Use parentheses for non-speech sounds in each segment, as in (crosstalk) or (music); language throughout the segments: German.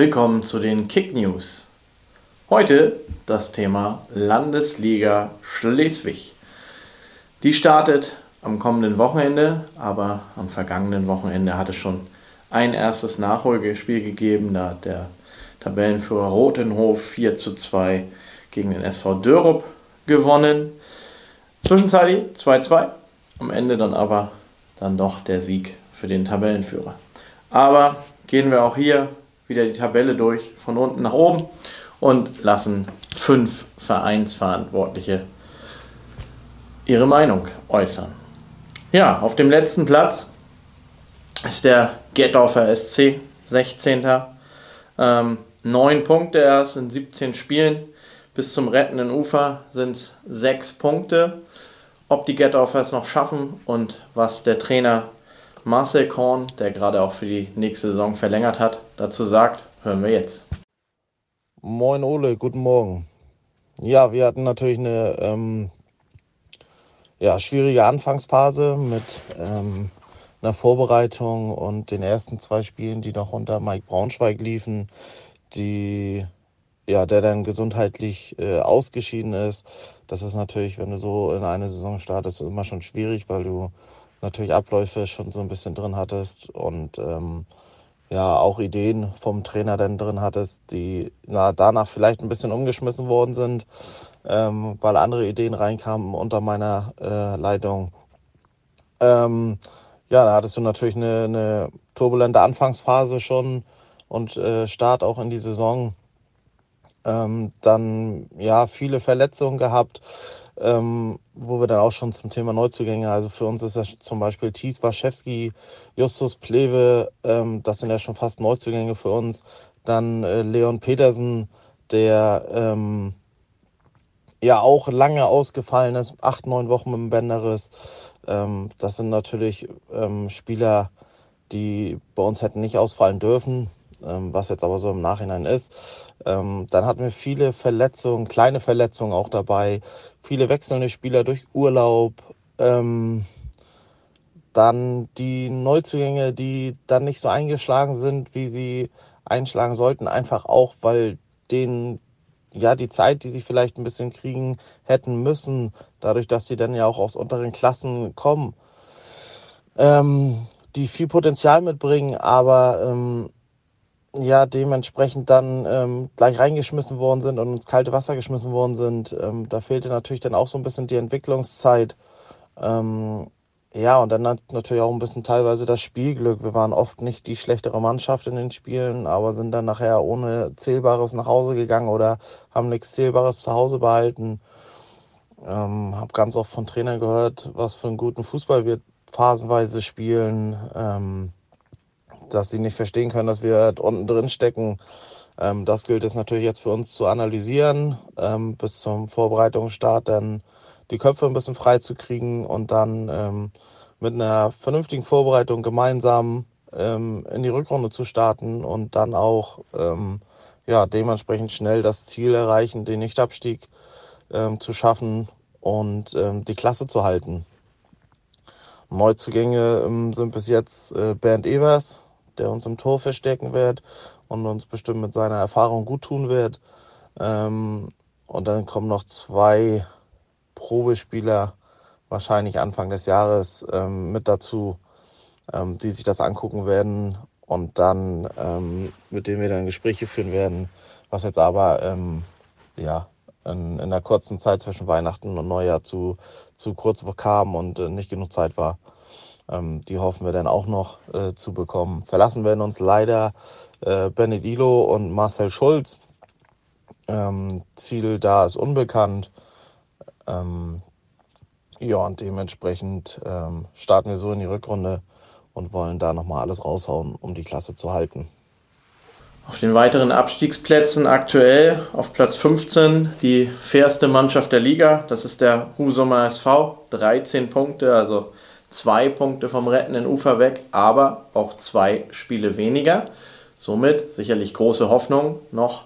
willkommen zu den Kick News. Heute das Thema Landesliga Schleswig. Die startet am kommenden Wochenende, aber am vergangenen Wochenende hat es schon ein erstes Nachholgespiel gegeben. Da hat der Tabellenführer Rotenhof 4 zu 2 gegen den SV Dörup gewonnen. Zwischenzeitlich 2-2. Am Ende dann aber dann doch der Sieg für den Tabellenführer. Aber gehen wir auch hier wieder die Tabelle durch, von unten nach oben und lassen fünf Vereinsverantwortliche ihre Meinung äußern. Ja, auf dem letzten Platz ist der Gettorfer SC, 16. Ähm, 9 Punkte erst in 17 Spielen. Bis zum rettenden Ufer sind es 6 Punkte. Ob die Gettorfers noch schaffen und was der Trainer Marcel Korn, der gerade auch für die nächste Saison verlängert hat, dazu sagt, hören wir jetzt. Moin Ole, guten Morgen. Ja, wir hatten natürlich eine ähm, ja, schwierige Anfangsphase mit ähm, einer Vorbereitung und den ersten zwei Spielen, die noch unter Mike Braunschweig liefen, die ja, der dann gesundheitlich äh, ausgeschieden ist. Das ist natürlich, wenn du so in eine Saison startest, immer schon schwierig, weil du natürlich Abläufe schon so ein bisschen drin hattest und ähm, ja auch Ideen vom Trainer dann drin hattest, die na, danach vielleicht ein bisschen umgeschmissen worden sind, ähm, weil andere Ideen reinkamen unter meiner äh, Leitung. Ähm, ja, da hattest du natürlich eine, eine turbulente Anfangsphase schon und äh, Start auch in die Saison. Ähm, dann ja viele Verletzungen gehabt ähm, wo wir dann auch schon zum Thema Neuzugänge, also für uns ist das zum Beispiel Thies Waschewski, Justus Plewe, ähm, das sind ja schon fast Neuzugänge für uns. Dann äh, Leon Petersen, der ähm, ja auch lange ausgefallen ist, acht, neun Wochen mit dem Bänderriss. Ähm, das sind natürlich ähm, Spieler, die bei uns hätten nicht ausfallen dürfen. Ähm, was jetzt aber so im Nachhinein ist. Ähm, dann hatten wir viele Verletzungen, kleine Verletzungen auch dabei, viele wechselnde Spieler durch Urlaub. Ähm, dann die Neuzugänge, die dann nicht so eingeschlagen sind, wie sie einschlagen sollten, einfach auch, weil denen ja die Zeit, die sie vielleicht ein bisschen kriegen hätten müssen, dadurch, dass sie dann ja auch aus unteren Klassen kommen, ähm, die viel Potenzial mitbringen, aber ähm, ja dementsprechend dann ähm, gleich reingeschmissen worden sind und ins kalte Wasser geschmissen worden sind. Ähm, da fehlte natürlich dann auch so ein bisschen die Entwicklungszeit. Ähm, ja, und dann natürlich auch ein bisschen teilweise das Spielglück. Wir waren oft nicht die schlechtere Mannschaft in den Spielen, aber sind dann nachher ohne Zählbares nach Hause gegangen oder haben nichts Zählbares zu Hause behalten. Ähm, habe ganz oft von Trainern gehört, was für einen guten Fußball wir phasenweise spielen. Ähm, dass sie nicht verstehen können, dass wir unten drin stecken. Ähm, das gilt es natürlich jetzt für uns zu analysieren, ähm, bis zum Vorbereitungsstart dann die Köpfe ein bisschen frei zu kriegen und dann ähm, mit einer vernünftigen Vorbereitung gemeinsam ähm, in die Rückrunde zu starten und dann auch ähm, ja, dementsprechend schnell das Ziel erreichen, den Nichtabstieg ähm, zu schaffen und die Klasse zu halten. Neuzugänge sind bis jetzt äh, Bernd Evers, der uns im Tor verstärken wird und uns bestimmt mit seiner Erfahrung gut tun wird. Ähm, und dann kommen noch zwei Probespieler, wahrscheinlich Anfang des Jahres, ähm, mit dazu, ähm, die sich das angucken werden und dann ähm, mit denen wir dann Gespräche führen werden, was jetzt aber ähm, ja in, in der kurzen Zeit zwischen Weihnachten und Neujahr zu, zu kurz kam und äh, nicht genug Zeit war. Ähm, die hoffen wir dann auch noch äh, zu bekommen. Verlassen werden uns leider äh, Benedilo und Marcel Schulz. Ähm, Ziel da ist unbekannt. Ähm, ja, und dementsprechend ähm, starten wir so in die Rückrunde und wollen da nochmal alles raushauen, um die Klasse zu halten. Auf den weiteren Abstiegsplätzen aktuell auf Platz 15 die fairste Mannschaft der Liga, das ist der Husumer SV, 13 Punkte, also zwei Punkte vom rettenden Ufer weg, aber auch zwei Spiele weniger. Somit sicherlich große Hoffnung noch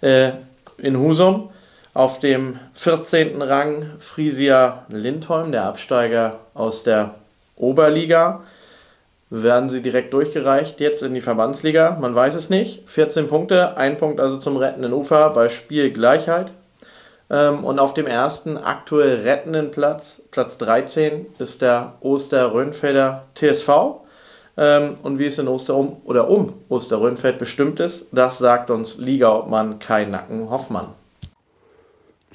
äh, in Husum. Auf dem 14. Rang Frisia Lindholm, der Absteiger aus der Oberliga. werden sie direkt durchgereicht jetzt in die Verbandsliga? Man weiß es nicht. 14 Punkte, ein Punkt also zum rettenden Ufer bei Spielgleichheit. Ähm, und auf dem ersten aktuell rettenden Platz, Platz 13, ist der Oster-Röhnfelder TSV. Ähm, und wie es in Osterum oder um Oster-Röhnfeld bestimmt ist, das sagt uns Ligaobmann Kai Nacken-Hoffmann.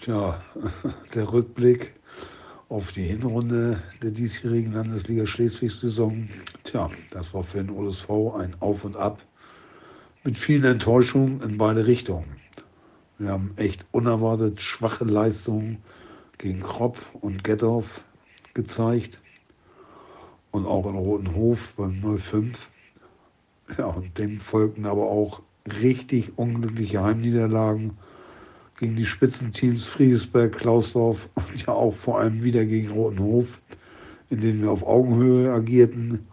Tja, (laughs) der Rückblick auf die Hinrunde der diesjährigen Landesliga Schleswig-Saison. Tja, das war für den OSV ein Auf und Ab mit vielen Enttäuschungen in beide Richtungen. Wir haben echt unerwartet schwache Leistungen gegen Kropp und Gettorf gezeigt und auch in Rotenhof beim 05. Ja, und dem folgten aber auch richtig unglückliche Heimniederlagen gegen die Spitzenteams Friedrichsberg, Klausdorf und ja auch vor allem wieder gegen Rotenhof, in denen wir auf Augenhöhe agierten.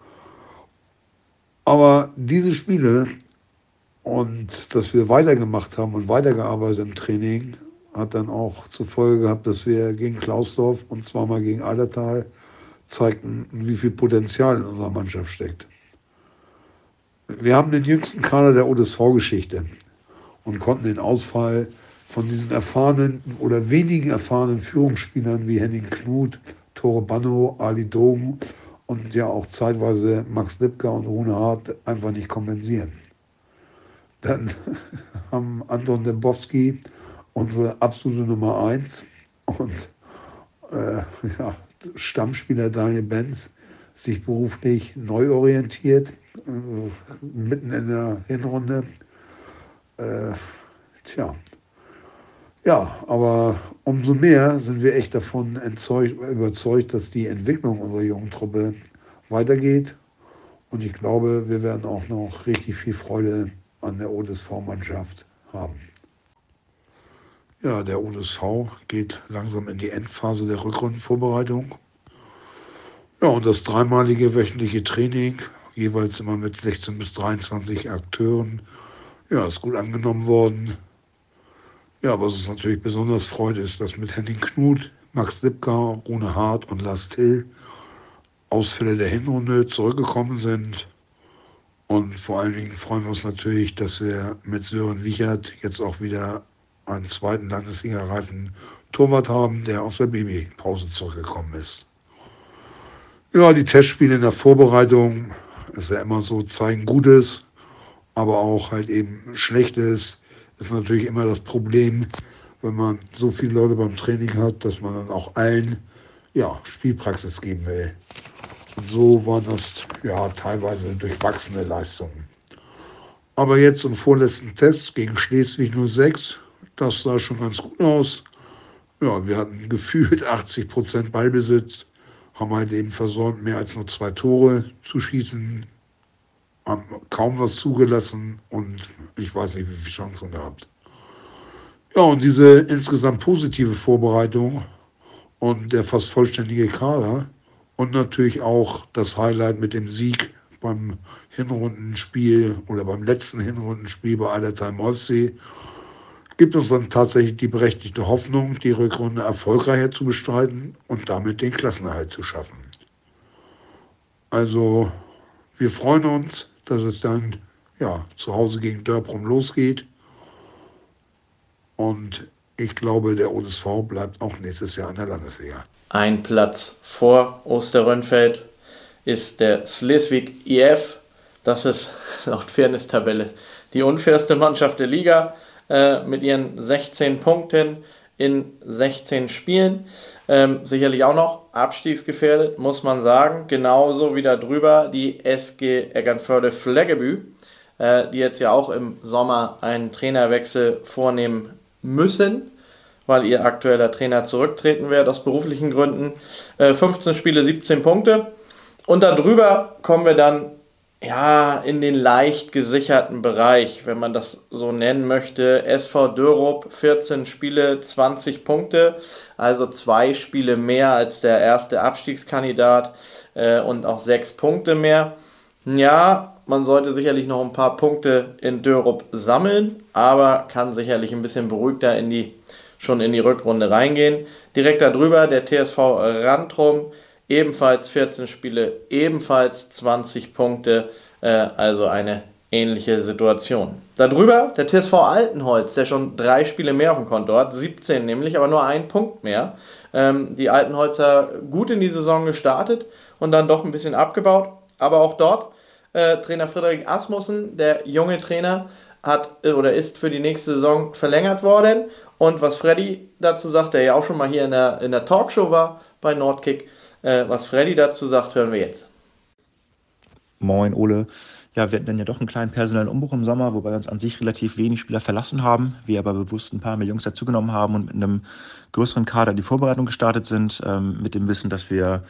Aber diese Spiele und dass wir weitergemacht haben und weitergearbeitet im Training, hat dann auch zur Folge gehabt, dass wir gegen Klausdorf und zweimal gegen Eidertal zeigten, wie viel Potenzial in unserer Mannschaft steckt. Wir haben den jüngsten Kader der ODSV-Geschichte und konnten den Ausfall von diesen erfahrenen oder wenigen erfahrenen Führungsspielern wie Henning Knut, Tore Banno, Ali Dogen und ja auch zeitweise Max Lipka und Rune Hart einfach nicht kompensieren. Dann (laughs) haben Anton Dembowski unsere absolute Nummer 1 und äh, ja, Stammspieler Daniel Benz sich beruflich neu orientiert, äh, mitten in der Hinrunde. Äh, tja, ja, aber umso mehr sind wir echt davon entzeugt, überzeugt, dass die Entwicklung unserer jungen Truppe weitergeht. Und ich glaube, wir werden auch noch richtig viel Freude an der ODSV-Mannschaft haben. Ja, der ODSV geht langsam in die Endphase der Rückrundenvorbereitung. Ja, und das dreimalige wöchentliche Training, jeweils immer mit 16 bis 23 Akteuren, ja, ist gut angenommen worden. Ja, was uns natürlich besonders freut, ist, dass mit Henning Knut, Max Lipka, Rune Hart und Lars Till Ausfälle der Hinrunde zurückgekommen sind. Und vor allen Dingen freuen wir uns natürlich, dass wir mit Sören Wichert jetzt auch wieder einen zweiten Landesliga-reifen Torwart haben, der aus der Babypause zurückgekommen ist. Ja, die Testspiele in der Vorbereitung, ist ja immer so, zeigen Gutes, aber auch halt eben Schlechtes ist natürlich immer das Problem, wenn man so viele Leute beim Training hat, dass man dann auch allen ja, Spielpraxis geben will. So waren das ja teilweise durchwachsene Leistungen. Aber jetzt im vorletzten Test gegen Schleswig 06, das sah schon ganz gut aus. Ja, wir hatten gefühlt 80 Prozent Ballbesitz, haben halt eben versäumt, mehr als nur zwei Tore zu schießen haben kaum was zugelassen und ich weiß nicht, wie viele Chancen gehabt. Ja, und diese insgesamt positive Vorbereitung und der fast vollständige Kader und natürlich auch das Highlight mit dem Sieg beim Hinrundenspiel oder beim letzten Hinrundenspiel bei Eidertheim Ostsee gibt uns dann tatsächlich die berechtigte Hoffnung, die Rückrunde erfolgreicher zu bestreiten und damit den Klassenerhalt zu schaffen. Also wir freuen uns, dass es dann ja, zu Hause gegen Dörbrum losgeht. Und ich glaube, der OSV bleibt auch nächstes Jahr in der Landesliga. Ein Platz vor Osterrönfeld ist der Schleswig IF. Das ist (laughs) laut Fairness-Tabelle die unfairste Mannschaft der Liga äh, mit ihren 16 Punkten in 16 Spielen. Ähm, sicherlich auch noch abstiegsgefährdet, muss man sagen. Genauso wie da drüber die SG Eckernförde Fleggebü, äh, die jetzt ja auch im Sommer einen Trainerwechsel vornehmen müssen, weil ihr aktueller Trainer zurücktreten wird aus beruflichen Gründen. Äh, 15 Spiele, 17 Punkte. Und darüber kommen wir dann ja, in den leicht gesicherten Bereich, wenn man das so nennen möchte. SV Dörup 14 Spiele, 20 Punkte, also zwei Spiele mehr als der erste Abstiegskandidat äh, und auch sechs Punkte mehr. Ja, man sollte sicherlich noch ein paar Punkte in Dörup sammeln, aber kann sicherlich ein bisschen beruhigter in die, schon in die Rückrunde reingehen. Direkt darüber der TSV Rantrum ebenfalls 14 Spiele, ebenfalls 20 Punkte, äh, also eine ähnliche Situation. Darüber der TSV Altenholz, der schon drei Spiele mehr auf dem Konto hat, 17 nämlich, aber nur ein Punkt mehr. Ähm, die Altenholzer gut in die Saison gestartet und dann doch ein bisschen abgebaut, aber auch dort äh, Trainer Friedrich Asmussen, der junge Trainer, hat äh, oder ist für die nächste Saison verlängert worden. Und was Freddy dazu sagt, der ja auch schon mal hier in der, in der Talkshow war bei Nordkick, äh, was Freddy dazu sagt, hören wir jetzt. Moin, Ole ja, wir hatten dann ja doch einen kleinen personellen Umbruch im Sommer, wobei uns an sich relativ wenig Spieler verlassen haben, wir aber bewusst ein paar mehr Jungs dazugenommen haben und mit einem größeren Kader die Vorbereitung gestartet sind, ähm, mit dem Wissen, dass wir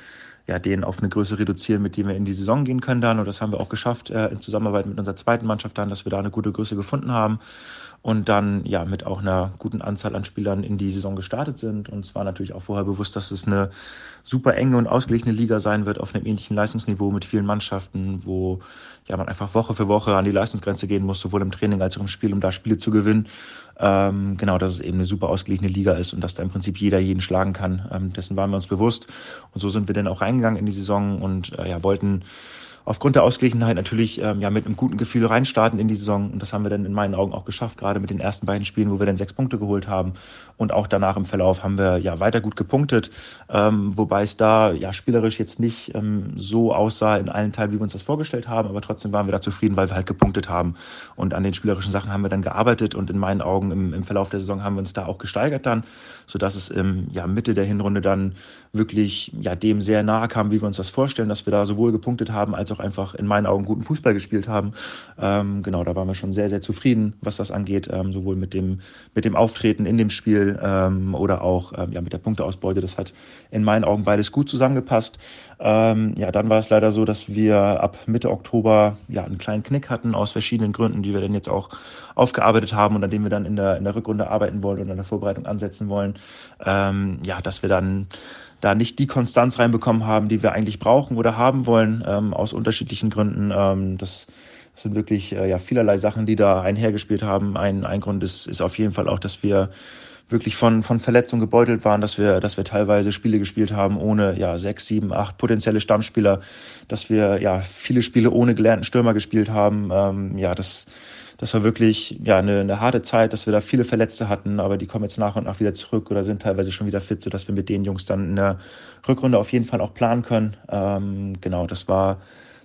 ja, den auf eine Größe reduzieren, mit dem wir in die Saison gehen können dann. Und das haben wir auch geschafft äh, in Zusammenarbeit mit unserer zweiten Mannschaft dann, dass wir da eine gute Größe gefunden haben und dann ja mit auch einer guten Anzahl an Spielern in die Saison gestartet sind. Und es war natürlich auch vorher bewusst, dass es eine super enge und ausgeglichene Liga sein wird auf einem ähnlichen Leistungsniveau mit vielen Mannschaften, wo ja man einfach Woche für Woche an die Leistungsgrenze gehen muss, sowohl im Training als auch im Spiel, um da Spiele zu gewinnen. Ähm, genau, dass es eben eine super ausgeglichene Liga ist und dass da im Prinzip jeder jeden schlagen kann. Ähm, dessen waren wir uns bewusst. Und so sind wir dann auch reingegangen in die Saison und äh, ja, wollten aufgrund der Ausgeglichenheit natürlich ähm, ja mit einem guten Gefühl reinstarten in die Saison. Und das haben wir dann in meinen Augen auch geschafft, gerade mit den ersten beiden Spielen, wo wir dann sechs Punkte geholt haben. Und auch danach im Verlauf haben wir ja weiter gut gepunktet, ähm, wobei es da ja spielerisch jetzt nicht ähm, so aussah in allen Teilen, wie wir uns das vorgestellt haben. Aber trotzdem waren wir da zufrieden, weil wir halt gepunktet haben. Und an den spielerischen Sachen haben wir dann gearbeitet. Und in meinen Augen im, im Verlauf der Saison haben wir uns da auch gesteigert dann, sodass es im ja, Mitte der Hinrunde dann wirklich ja, dem sehr nahe kam, wie wir uns das vorstellen, dass wir da sowohl gepunktet haben, als auch einfach in meinen Augen guten Fußball gespielt haben. Ähm, genau, da waren wir schon sehr, sehr zufrieden, was das angeht, ähm, sowohl mit dem, mit dem Auftreten in dem Spiel ähm, oder auch ähm, ja, mit der Punkteausbeute. Das hat in meinen Augen beides gut zusammengepasst. Ähm, ja, dann war es leider so, dass wir ab Mitte Oktober ja, einen kleinen Knick hatten aus verschiedenen Gründen, die wir dann jetzt auch aufgearbeitet haben und an denen wir dann in der, in der Rückrunde arbeiten wollen und in der Vorbereitung ansetzen wollen. Ähm, ja, dass wir dann da nicht die Konstanz reinbekommen haben, die wir eigentlich brauchen oder haben wollen, ähm, aus unterschiedlichen Gründen. Ähm, das, sind wirklich äh, ja, vielerlei Sachen, die da einhergespielt haben. Ein, ein Grund ist, ist auf jeden Fall auch, dass wir wirklich von, von Verletzungen gebeutelt waren, dass wir, dass wir teilweise Spiele gespielt haben ohne ja, sechs, sieben, acht potenzielle Stammspieler, dass wir ja viele Spiele ohne gelernten Stürmer gespielt haben. Ähm, ja, das das war wirklich ja eine, eine harte Zeit, dass wir da viele Verletzte hatten, aber die kommen jetzt nach und nach wieder zurück oder sind teilweise schon wieder fit, sodass wir mit den Jungs dann in der Rückrunde auf jeden Fall auch planen können. Ähm, genau, das war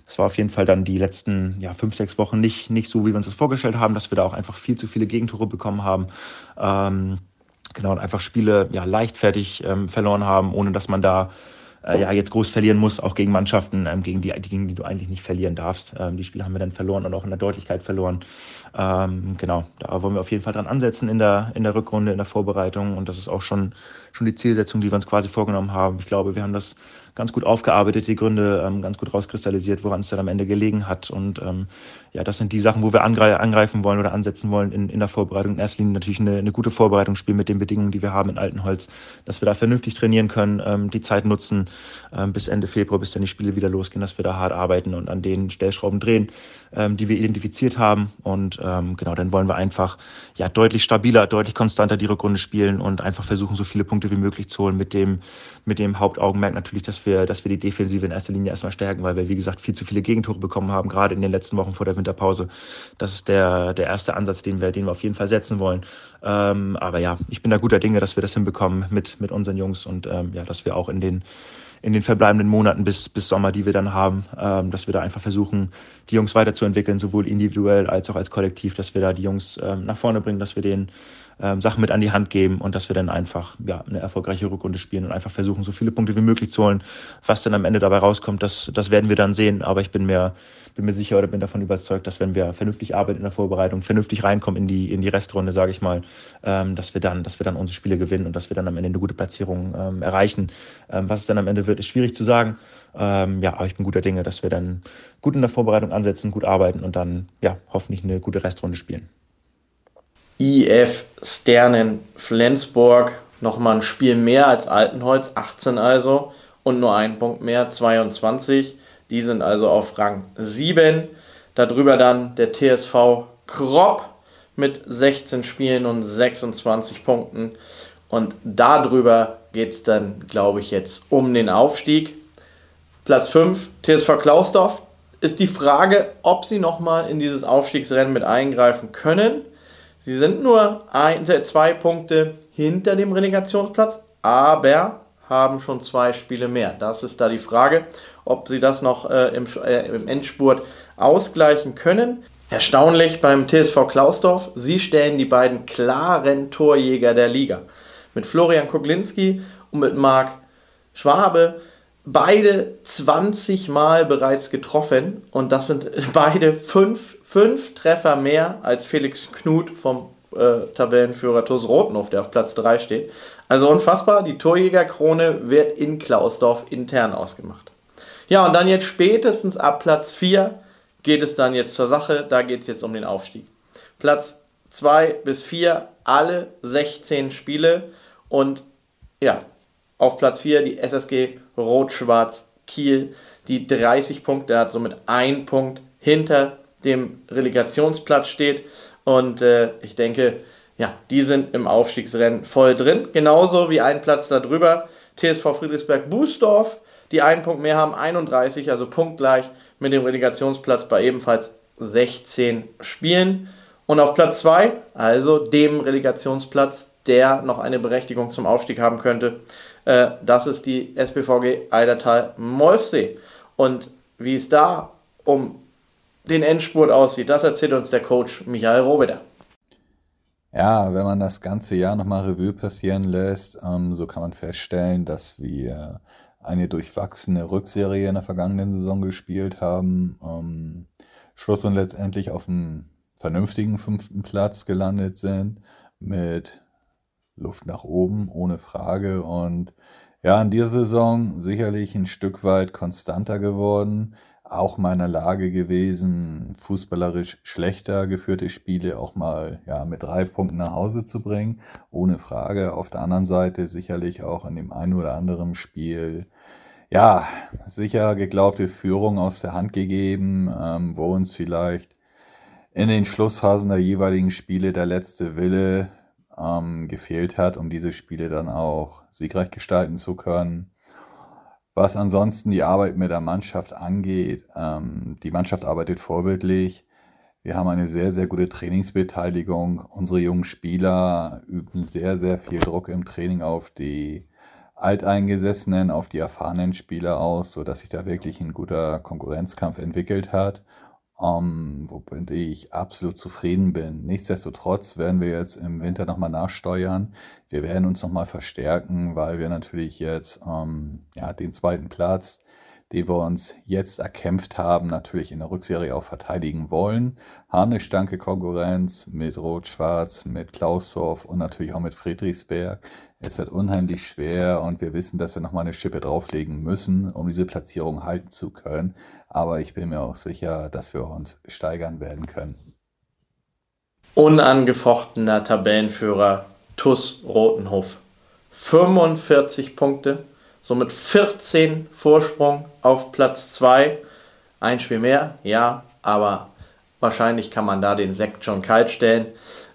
das war auf jeden Fall dann die letzten ja, fünf, sechs Wochen nicht, nicht so, wie wir uns das vorgestellt haben, dass wir da auch einfach viel zu viele Gegentore bekommen haben. Ähm, genau, und einfach Spiele ja, leichtfertig ähm, verloren haben, ohne dass man da äh, ja jetzt groß verlieren muss, auch gegen Mannschaften, ähm, gegen, die, gegen die du eigentlich nicht verlieren darfst. Ähm, die Spiele haben wir dann verloren und auch in der Deutlichkeit verloren. Ähm, genau, da wollen wir auf jeden Fall dran ansetzen in der, in der Rückrunde, in der Vorbereitung. Und das ist auch schon, schon die Zielsetzung, die wir uns quasi vorgenommen haben. Ich glaube, wir haben das ganz gut aufgearbeitet, die Gründe ähm, ganz gut rauskristallisiert, woran es dann am Ende gelegen hat. Und ähm, ja, das sind die Sachen, wo wir angreifen wollen oder ansetzen wollen in, in der Vorbereitung. In erster Linie natürlich eine, eine gute Vorbereitung spielen mit den Bedingungen, die wir haben in Altenholz, dass wir da vernünftig trainieren können, ähm, die Zeit nutzen ähm, bis Ende Februar, bis dann die Spiele wieder losgehen, dass wir da hart arbeiten und an den Stellschrauben drehen, ähm, die wir identifiziert haben. Und ähm, genau, dann wollen wir einfach ja deutlich stabiler, deutlich konstanter die Rückrunde spielen und einfach versuchen, so viele Punkte wie möglich zu holen mit dem, mit dem Hauptaugenmerk natürlich, dass wir, dass wir die Defensive in erster Linie erstmal stärken, weil wir, wie gesagt, viel zu viele Gegentore bekommen haben, gerade in den letzten Wochen vor der Winterpause. Das ist der, der erste Ansatz, den wir, den wir auf jeden Fall setzen wollen. Ähm, aber ja, ich bin da guter Dinge, dass wir das hinbekommen mit, mit unseren Jungs und ähm, ja, dass wir auch in den in den verbleibenden Monaten bis, bis Sommer, die wir dann haben, ähm, dass wir da einfach versuchen, die Jungs weiterzuentwickeln, sowohl individuell als auch als Kollektiv, dass wir da die Jungs ähm, nach vorne bringen, dass wir denen ähm, Sachen mit an die Hand geben und dass wir dann einfach ja, eine erfolgreiche Rückrunde spielen und einfach versuchen, so viele Punkte wie möglich zu holen. Was dann am Ende dabei rauskommt, das, das werden wir dann sehen. Aber ich bin mir, bin mir sicher oder bin davon überzeugt, dass wenn wir vernünftig arbeiten in der Vorbereitung, vernünftig reinkommen in die, in die Restrunde, sage ich mal, ähm, dass wir dann, dass wir dann unsere Spiele gewinnen und dass wir dann am Ende eine gute Platzierung ähm, erreichen. Ähm, was es dann am Ende wird, ist schwierig zu sagen. Ähm, ja, aber ich bin guter Dinge, dass wir dann gut in der Vorbereitung ansetzen, gut arbeiten und dann ja hoffentlich eine gute Restrunde spielen. IF Sternen Flensburg nochmal ein Spiel mehr als Altenholz, 18 also, und nur ein Punkt mehr, 22. Die sind also auf Rang 7. Darüber dann der TSV Kropp mit 16 Spielen und 26 Punkten. Und darüber geht es dann, glaube ich, jetzt um den Aufstieg. Platz 5, TSV Klausdorf. Ist die Frage, ob sie nochmal in dieses Aufstiegsrennen mit eingreifen können. Sie sind nur ein, zwei Punkte hinter dem Relegationsplatz, aber haben schon zwei Spiele mehr. Das ist da die Frage, ob sie das noch äh, im, äh, im Endspurt ausgleichen können. Erstaunlich beim TSV Klausdorf, sie stellen die beiden klaren Torjäger der Liga. Mit Florian Koglinski und mit Marc Schwabe beide 20 Mal bereits getroffen und das sind (laughs) beide fünf, fünf Treffer mehr als Felix Knut vom äh, Tabellenführer TuS Rotenhof, der auf Platz 3 steht. Also unfassbar, die Torjägerkrone wird in Klausdorf intern ausgemacht. Ja, und dann jetzt spätestens ab Platz 4 geht es dann jetzt zur Sache, da geht es jetzt um den Aufstieg. Platz 2 bis 4, alle 16 Spiele und ja, auf Platz 4 die SSG Rot-Schwarz Kiel, die 30 Punkte hat, somit ein Punkt hinter dem Relegationsplatz steht. Und äh, ich denke, ja, die sind im Aufstiegsrennen voll drin. Genauso wie ein Platz darüber, TSV Friedrichsberg-Bußdorf, die einen Punkt mehr haben, 31, also punktgleich mit dem Relegationsplatz bei ebenfalls 16 Spielen. Und auf Platz 2, also dem Relegationsplatz, der noch eine Berechtigung zum Aufstieg haben könnte, äh, das ist die SPVG Eidertal-Molfsee. Und wie es da um den Endspurt aussieht, das erzählt uns der Coach Michael Rohweder. Ja, wenn man das ganze Jahr nochmal Revue passieren lässt, ähm, so kann man feststellen, dass wir eine durchwachsene Rückserie in der vergangenen Saison gespielt haben. Ähm, Schluss und letztendlich auf einem vernünftigen fünften Platz gelandet sind mit Luft nach oben, ohne Frage. Und ja, in dieser Saison sicherlich ein Stück weit konstanter geworden auch mal in der Lage gewesen, fußballerisch schlechter geführte Spiele auch mal ja, mit drei Punkten nach Hause zu bringen, ohne Frage. Auf der anderen Seite sicherlich auch in dem einen oder anderen Spiel ja, sicher geglaubte Führung aus der Hand gegeben, ähm, wo uns vielleicht in den Schlussphasen der jeweiligen Spiele der letzte Wille ähm, gefehlt hat, um diese Spiele dann auch siegreich gestalten zu können. Was ansonsten die Arbeit mit der Mannschaft angeht, ähm, die Mannschaft arbeitet vorbildlich. Wir haben eine sehr, sehr gute Trainingsbeteiligung. Unsere jungen Spieler üben sehr, sehr viel Druck im Training auf die alteingesessenen, auf die erfahrenen Spieler aus, sodass sich da wirklich ein guter Konkurrenzkampf entwickelt hat um, womit ich absolut zufrieden bin. Nichtsdestotrotz werden wir jetzt im Winter nochmal nachsteuern. Wir werden uns nochmal verstärken, weil wir natürlich jetzt um, ja, den zweiten Platz die wir uns jetzt erkämpft haben, natürlich in der Rückserie auch verteidigen wollen. Eine starke Konkurrenz mit Rot-Schwarz, mit Klausdorf und natürlich auch mit Friedrichsberg. Es wird unheimlich schwer und wir wissen, dass wir nochmal eine Schippe drauflegen müssen, um diese Platzierung halten zu können. Aber ich bin mir auch sicher, dass wir uns steigern werden können. Unangefochtener Tabellenführer TUS Rotenhof. 45 Punkte somit 14 Vorsprung auf Platz 2. Ein Spiel mehr, ja, aber wahrscheinlich kann man da den Sekt schon kalt stellen.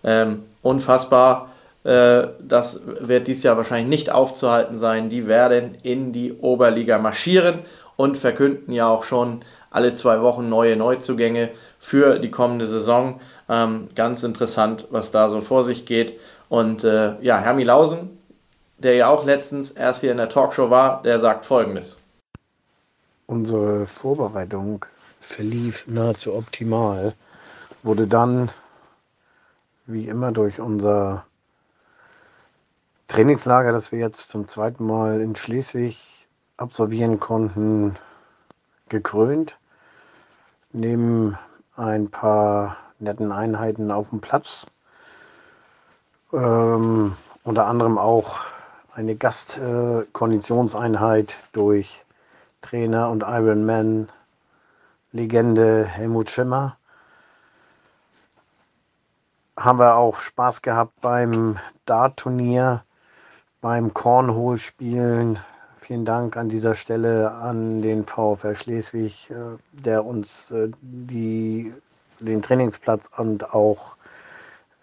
Ähm, unfassbar. Äh, das wird dieses Jahr wahrscheinlich nicht aufzuhalten sein. Die werden in die Oberliga marschieren und verkünden ja auch schon alle zwei Wochen neue Neuzugänge für die kommende Saison. Ähm, ganz interessant, was da so vor sich geht. Und äh, ja, Hermi Lausen der ja auch letztens erst hier in der Talkshow war, der sagt folgendes. Unsere Vorbereitung verlief nahezu optimal, wurde dann wie immer durch unser Trainingslager, das wir jetzt zum zweiten Mal in Schleswig absolvieren konnten, gekrönt. Neben ein paar netten Einheiten auf dem Platz. Ähm, unter anderem auch eine Gastkonditionseinheit durch Trainer und Ironman-Legende Helmut Schimmer. Haben wir auch Spaß gehabt beim Dart-Turnier, beim Cornhole-Spielen. Vielen Dank an dieser Stelle an den VfR Schleswig, äh, der uns äh, die, den Trainingsplatz und auch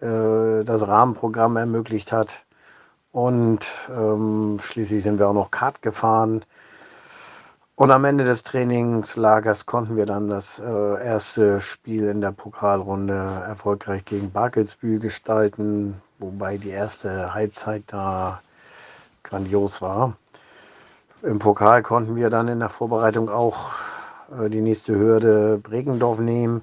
äh, das Rahmenprogramm ermöglicht hat. Und ähm, schließlich sind wir auch noch Kart gefahren. Und am Ende des Trainingslagers konnten wir dann das äh, erste Spiel in der Pokalrunde erfolgreich gegen Barkelsbühl gestalten, wobei die erste Halbzeit da grandios war. Im Pokal konnten wir dann in der Vorbereitung auch äh, die nächste Hürde Bregendorf nehmen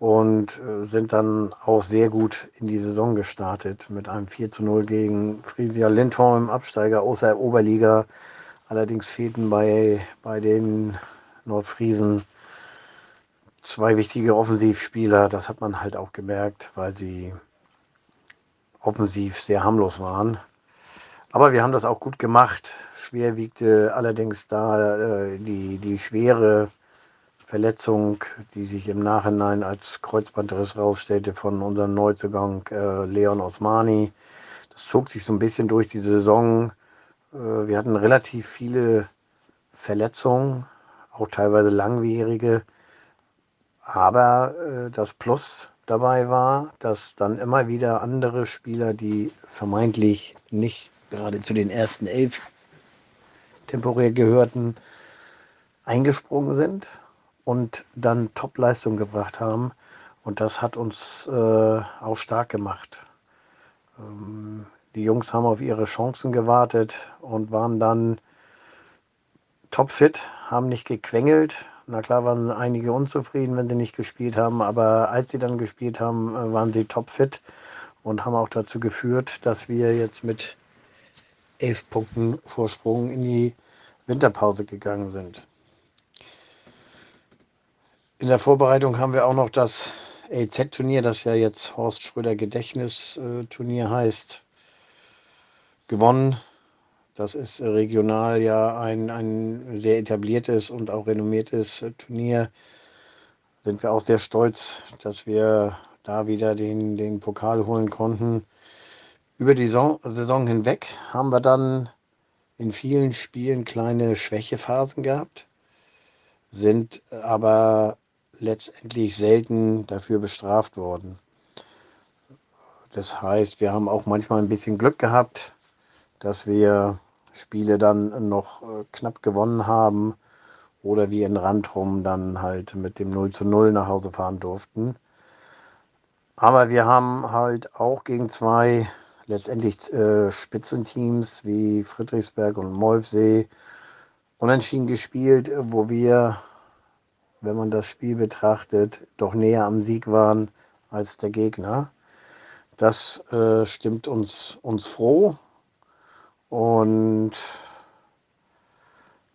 und äh, sind dann auch sehr gut in die Saison gestartet mit einem 4 zu 0 gegen Frisia Lindholm, Absteiger aus der Oberliga Allerdings fehlten bei, bei den Nordfriesen zwei wichtige Offensivspieler. Das hat man halt auch gemerkt, weil sie offensiv sehr harmlos waren. Aber wir haben das auch gut gemacht. Schwer wiegte allerdings da äh, die, die schwere Verletzung, die sich im Nachhinein als Kreuzbandriss rausstellte von unserem Neuzugang äh, Leon Osmani. Das zog sich so ein bisschen durch die Saison. Äh, wir hatten relativ viele Verletzungen, auch teilweise langwierige. Aber äh, das Plus dabei war, dass dann immer wieder andere Spieler, die vermeintlich nicht gerade zu den ersten elf temporär gehörten, eingesprungen sind und dann Top-Leistung gebracht haben. Und das hat uns äh, auch stark gemacht. Ähm, die Jungs haben auf ihre Chancen gewartet und waren dann topfit, haben nicht gequengelt. Na klar waren einige unzufrieden, wenn sie nicht gespielt haben, aber als sie dann gespielt haben, äh, waren sie topfit und haben auch dazu geführt, dass wir jetzt mit elf Punkten Vorsprung in die Winterpause gegangen sind. In der Vorbereitung haben wir auch noch das LZ-Turnier, das ja jetzt Horst Schröder Gedächtnisturnier heißt, gewonnen. Das ist regional ja ein, ein sehr etabliertes und auch renommiertes Turnier. Sind wir auch sehr stolz, dass wir da wieder den, den Pokal holen konnten. Über die Saison hinweg haben wir dann in vielen Spielen kleine Schwächephasen gehabt, sind aber letztendlich selten dafür bestraft worden. Das heißt, wir haben auch manchmal ein bisschen Glück gehabt, dass wir Spiele dann noch äh, knapp gewonnen haben oder wie in Randrum dann halt mit dem 0 zu 0 nach Hause fahren durften. Aber wir haben halt auch gegen zwei letztendlich äh, Spitzenteams wie Friedrichsberg und Molfsee unentschieden gespielt, wo wir, wenn man das Spiel betrachtet, doch näher am Sieg waren als der Gegner. Das äh, stimmt uns, uns froh und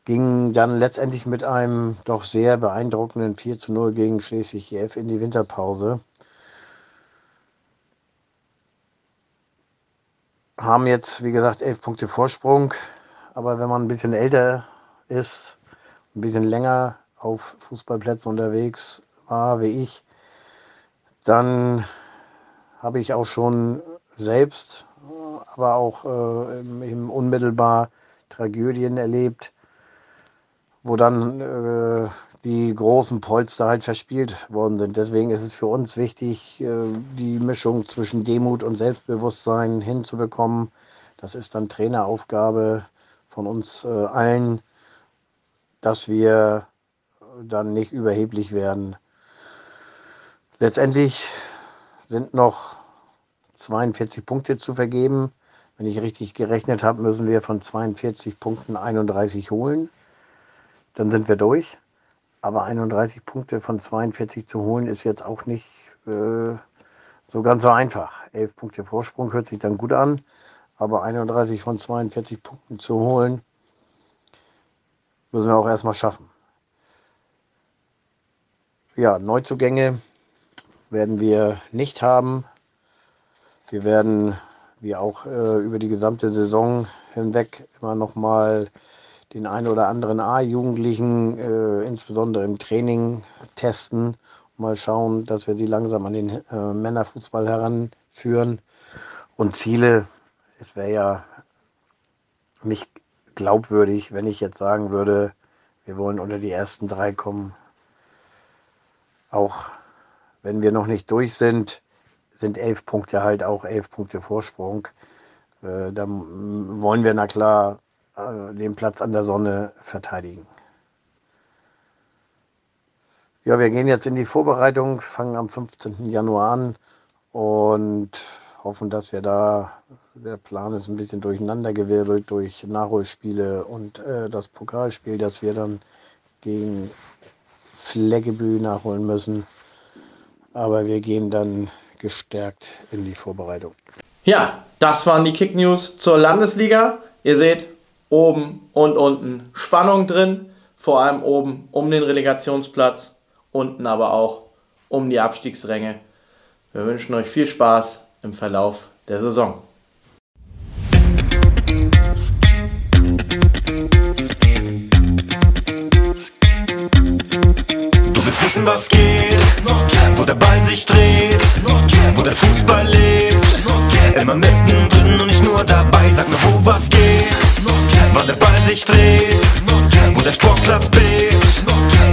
ging dann letztendlich mit einem doch sehr beeindruckenden 4 zu 0 gegen Schleswig-Jeff in die Winterpause. Haben jetzt, wie gesagt, elf Punkte Vorsprung, aber wenn man ein bisschen älter ist, ein bisschen länger auf Fußballplätzen unterwegs war wie ich, dann habe ich auch schon selbst aber auch äh, eben unmittelbar Tragödien erlebt, wo dann äh, die großen Polster halt verspielt worden sind. Deswegen ist es für uns wichtig, äh, die Mischung zwischen Demut und Selbstbewusstsein hinzubekommen. Das ist dann Traineraufgabe von uns äh, allen, dass wir dann nicht überheblich werden. Letztendlich sind noch 42 Punkte zu vergeben. Wenn ich richtig gerechnet habe, müssen wir von 42 Punkten 31 holen. Dann sind wir durch. Aber 31 Punkte von 42 zu holen ist jetzt auch nicht äh, so ganz so einfach. 11 Punkte Vorsprung hört sich dann gut an. Aber 31 von 42 Punkten zu holen, müssen wir auch erstmal schaffen. Ja, Neuzugänge werden wir nicht haben. Wir werden, wie auch äh, über die gesamte Saison hinweg, immer noch mal den einen oder anderen A-Jugendlichen, äh, insbesondere im Training, testen mal schauen, dass wir sie langsam an den äh, Männerfußball heranführen. Und Ziele, es wäre ja nicht glaubwürdig, wenn ich jetzt sagen würde, wir wollen unter die ersten drei kommen. Auch wenn wir noch nicht durch sind, sind elf Punkte halt auch elf Punkte Vorsprung. Äh, dann wollen wir na klar äh, den Platz an der Sonne verteidigen. Ja, wir gehen jetzt in die Vorbereitung, fangen am 15. Januar an und hoffen, dass wir da, der Plan ist ein bisschen durcheinandergewirbelt durch Nachholspiele und äh, das Pokalspiel, das wir dann gegen Fleggebü nachholen müssen. Aber wir gehen dann gestärkt in die Vorbereitung. Ja, das waren die Kick News zur Landesliga. Ihr seht oben und unten Spannung drin, vor allem oben um den Relegationsplatz unten aber auch um die Abstiegsränge. Wir wünschen euch viel Spaß im Verlauf der Saison. Wissen, was geht, wo der Ball sich dreht, wo der Fußball lebt. Immer mittendrin und nicht nur dabei. Sag mir, wo was geht, wann der Ball sich dreht, wo der Sportplatz bebt.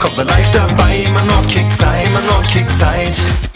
Komm, sei live dabei, immer Nordkick sei, immer Nordkick seid.